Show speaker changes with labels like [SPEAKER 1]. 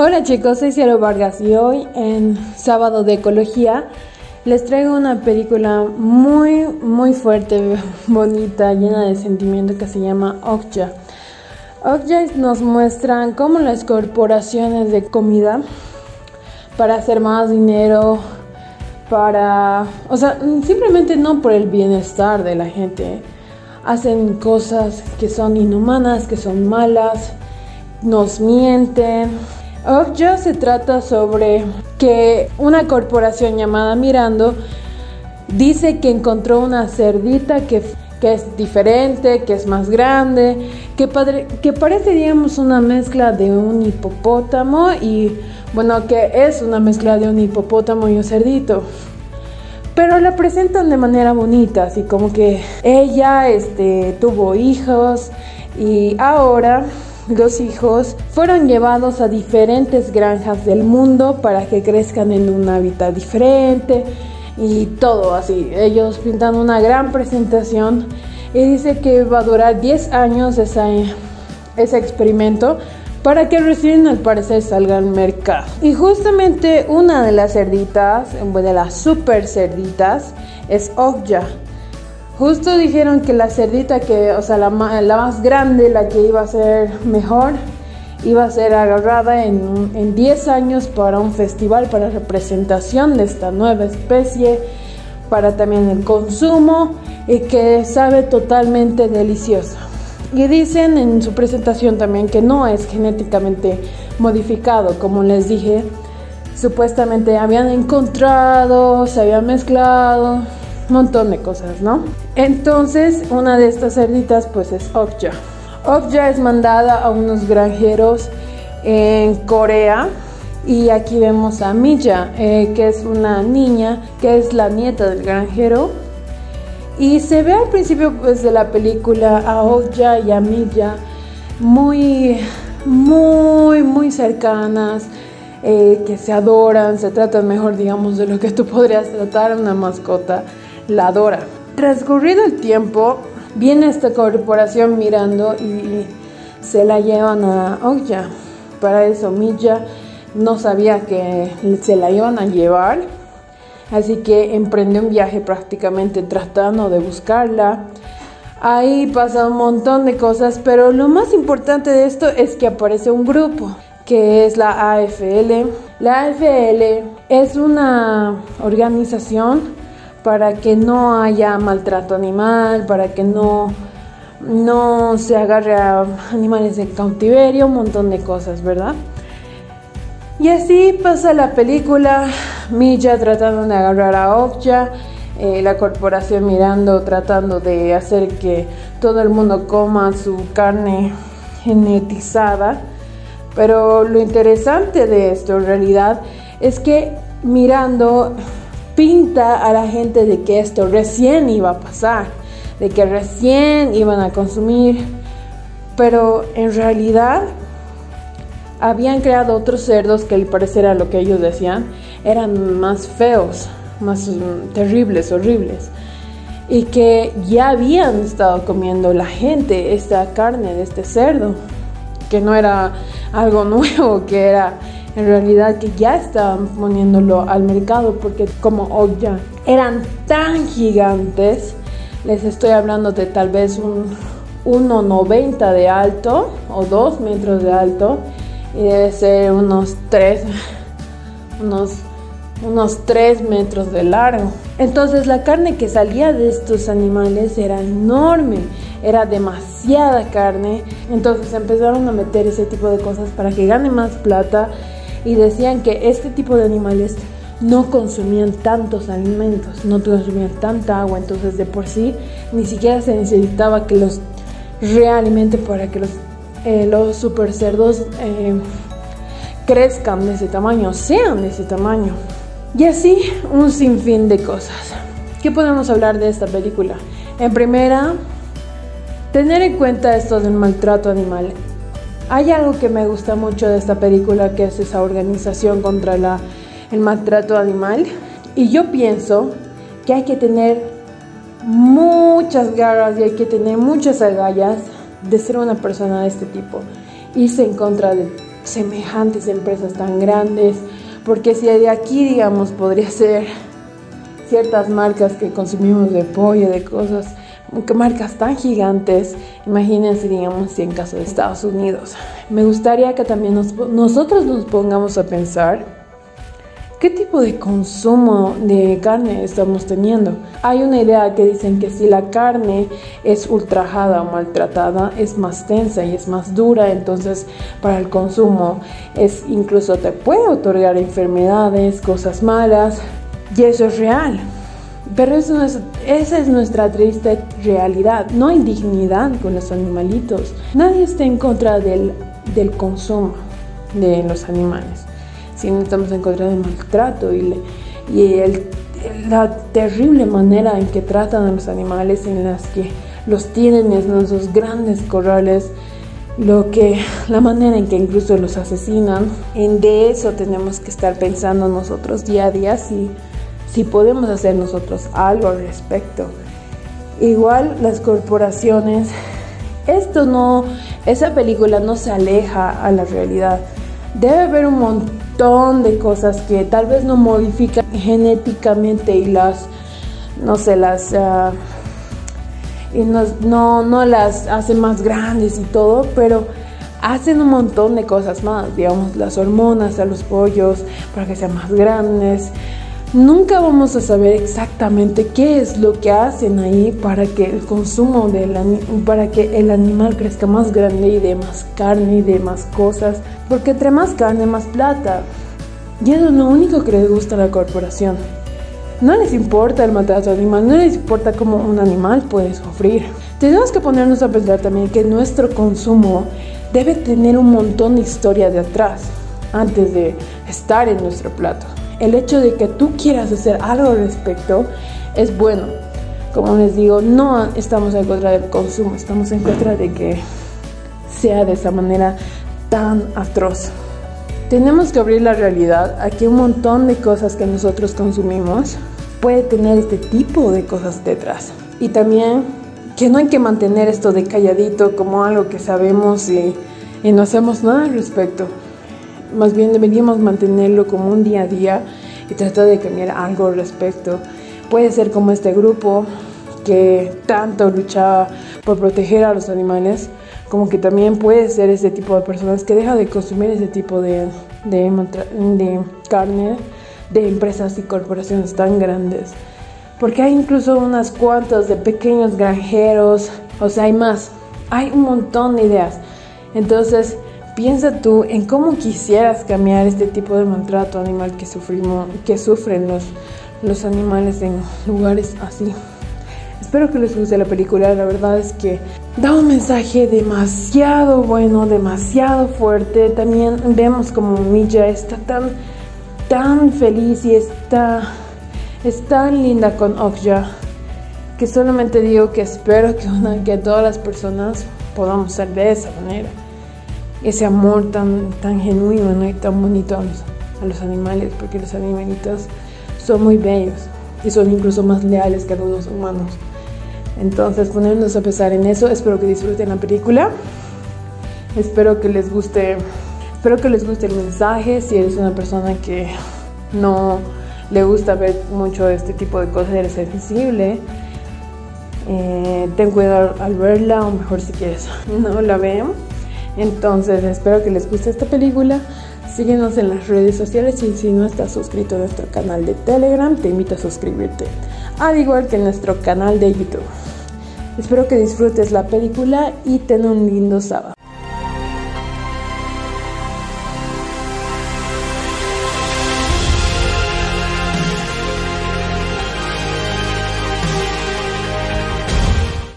[SPEAKER 1] Hola chicos, soy Cielo Vargas y hoy en Sábado de Ecología les traigo una película muy muy fuerte, bonita, llena de sentimiento que se llama Okja. Okja nos muestran cómo las corporaciones de comida para hacer más dinero, para, o sea, simplemente no por el bienestar de la gente, hacen cosas que son inhumanas, que son malas, nos mienten Okja se trata sobre que una corporación llamada Mirando dice que encontró una cerdita que, que es diferente, que es más grande, que, que parece, digamos, una mezcla de un hipopótamo y, bueno, que es una mezcla de un hipopótamo y un cerdito. Pero la presentan de manera bonita, así como que ella este, tuvo hijos y ahora los hijos fueron llevados a diferentes granjas del mundo para que crezcan en un hábitat diferente y todo así. Ellos pintan una gran presentación y dice que va a durar 10 años ese experimento para que recién al parecer salga al mercado. Y justamente una de las cerditas, de las super cerditas, es Okja Justo dijeron que la cerdita que, o sea, la, más grande, la que iba a ser mejor, iba a ser agarrada en, en 10 años para un festival para representación de esta nueva especie, para también el consumo y que sabe totalmente deliciosa. Y dicen en su presentación también que no es genéticamente modificado, como les dije, supuestamente habían encontrado, se habían mezclado, montón de cosas, ¿no? Entonces, una de estas cerditas pues es Okja. Okja es mandada a unos granjeros en Corea y aquí vemos a Milla, eh, que es una niña, que es la nieta del granjero. Y se ve al principio pues, de la película a Okja y a Milla muy, muy, muy cercanas, eh, que se adoran, se tratan mejor, digamos, de lo que tú podrías tratar a una mascota la adora. Transcurrido el tiempo, viene esta corporación mirando y se la llevan a Okja. Para eso Milla no sabía que se la iban a llevar, así que emprende un viaje prácticamente tratando de buscarla. Ahí pasa un montón de cosas, pero lo más importante de esto es que aparece un grupo que es la AFL. La AFL es una organización para que no haya maltrato animal, para que no, no se agarre a animales de cautiverio, un montón de cosas, ¿verdad? Y así pasa la película, Milla tratando de agarrar a Okja, eh, la corporación mirando, tratando de hacer que todo el mundo coma su carne genetizada. Pero lo interesante de esto en realidad es que mirando pinta a la gente de que esto recién iba a pasar, de que recién iban a consumir, pero en realidad habían creado otros cerdos que al parecer a lo que ellos decían eran más feos, más mm, terribles, horribles, y que ya habían estado comiendo la gente esta carne de este cerdo, que no era algo nuevo, que era en realidad que ya estaban poniéndolo al mercado porque como ya eran tan gigantes, les estoy hablando de tal vez un 1,90 de alto o 2 metros de alto y debe ser unos 3, unos, unos 3 metros de largo. Entonces la carne que salía de estos animales era enorme, era demasiada carne. Entonces empezaron a meter ese tipo de cosas para que gane más plata y decían que este tipo de animales no consumían tantos alimentos, no consumían tanta agua, entonces de por sí ni siquiera se necesitaba que los realimenten para que los, eh, los super eh, crezcan de ese tamaño, sean de ese tamaño. Y así un sinfín de cosas. ¿Qué podemos hablar de esta película? En primera, tener en cuenta esto del maltrato animal. Hay algo que me gusta mucho de esta película que es esa organización contra el maltrato animal. Y yo pienso que hay que tener muchas garras y hay que tener muchas agallas de ser una persona de este tipo, irse en contra de semejantes empresas tan grandes, porque si de aquí, digamos, podría ser ciertas marcas que consumimos de pollo, de cosas, marcas tan gigantes, imagínense, digamos, si en caso de Estados Unidos. Me gustaría que también nosotros nos pongamos a pensar ¿Qué tipo de consumo de carne estamos teniendo? Hay una idea que dicen que si la carne es ultrajada o maltratada es más tensa y es más dura, entonces para el consumo es incluso te puede otorgar enfermedades, cosas malas y eso es real. Pero eso es, esa es nuestra triste realidad. No hay dignidad con los animalitos. Nadie está en contra del, del consumo de los animales si no estamos en contra del maltrato y, la terrible manera en que tratan a los animales, en las que los tienen en esos grandes corrales, lo que, la manera en que incluso los asesinan, en de eso tenemos que estar pensando nosotros día a día si, si podemos hacer nosotros algo al respecto. Igual las corporaciones, esto no, esa película no se aleja a la realidad. Debe haber un montón de cosas que tal vez no modifican genéticamente y las, no sé, las... Ah, y no, no las hacen más grandes y todo, pero hacen un montón de cosas más, digamos, las hormonas a los pollos para que sean más grandes, Nunca vamos a saber exactamente qué es lo que hacen ahí para que el consumo del para que el animal crezca más grande y de más carne y de más cosas, porque entre más carne más plata. Y eso es lo único que les gusta a la corporación. No les importa el maltrato animal, no les importa cómo un animal puede sufrir. Tenemos que ponernos a pensar también que nuestro consumo debe tener un montón de historia de atrás antes de estar en nuestro plato el hecho de que tú quieras hacer algo al respecto es bueno. Como les digo, no estamos en contra del consumo, estamos en contra de que sea de esa manera tan atroz. Tenemos que abrir la realidad a que un montón de cosas que nosotros consumimos puede tener este tipo de cosas detrás. Y también que no hay que mantener esto de calladito como algo que sabemos y, y no hacemos nada al respecto más bien deberíamos mantenerlo como un día a día y tratar de cambiar algo al respecto. Puede ser como este grupo que tanto luchaba por proteger a los animales, como que también puede ser ese tipo de personas que deja de consumir ese tipo de, de, de carne de empresas y corporaciones tan grandes. Porque hay incluso unas cuantas de pequeños granjeros, o sea, hay más, hay un montón de ideas. Entonces, Piensa tú en cómo quisieras cambiar este tipo de maltrato animal que, sufrimos, que sufren los, los animales en lugares así. Espero que les guste la película, la verdad es que da un mensaje demasiado bueno, demasiado fuerte. También vemos como Milla está tan, tan feliz y está, es tan linda con Okja que solamente digo que espero que, que todas las personas podamos ser de esa manera ese amor tan, tan genuino y tan bonito a los, a los animales, porque los animalitos son muy bellos y son incluso más leales que los humanos. Entonces, ponernos a pensar en eso. Espero que disfruten la película. Espero que les guste, espero que les guste el mensaje. Si eres una persona que no le gusta ver mucho este tipo de cosas, eres sensible. Eh, ten cuidado al verla, o mejor si quieres no la vean. Entonces espero que les guste esta película. Síguenos en las redes sociales y si no estás suscrito a nuestro canal de Telegram, te invito a suscribirte. Al igual que nuestro canal de YouTube. Espero que disfrutes la película y ten un lindo sábado.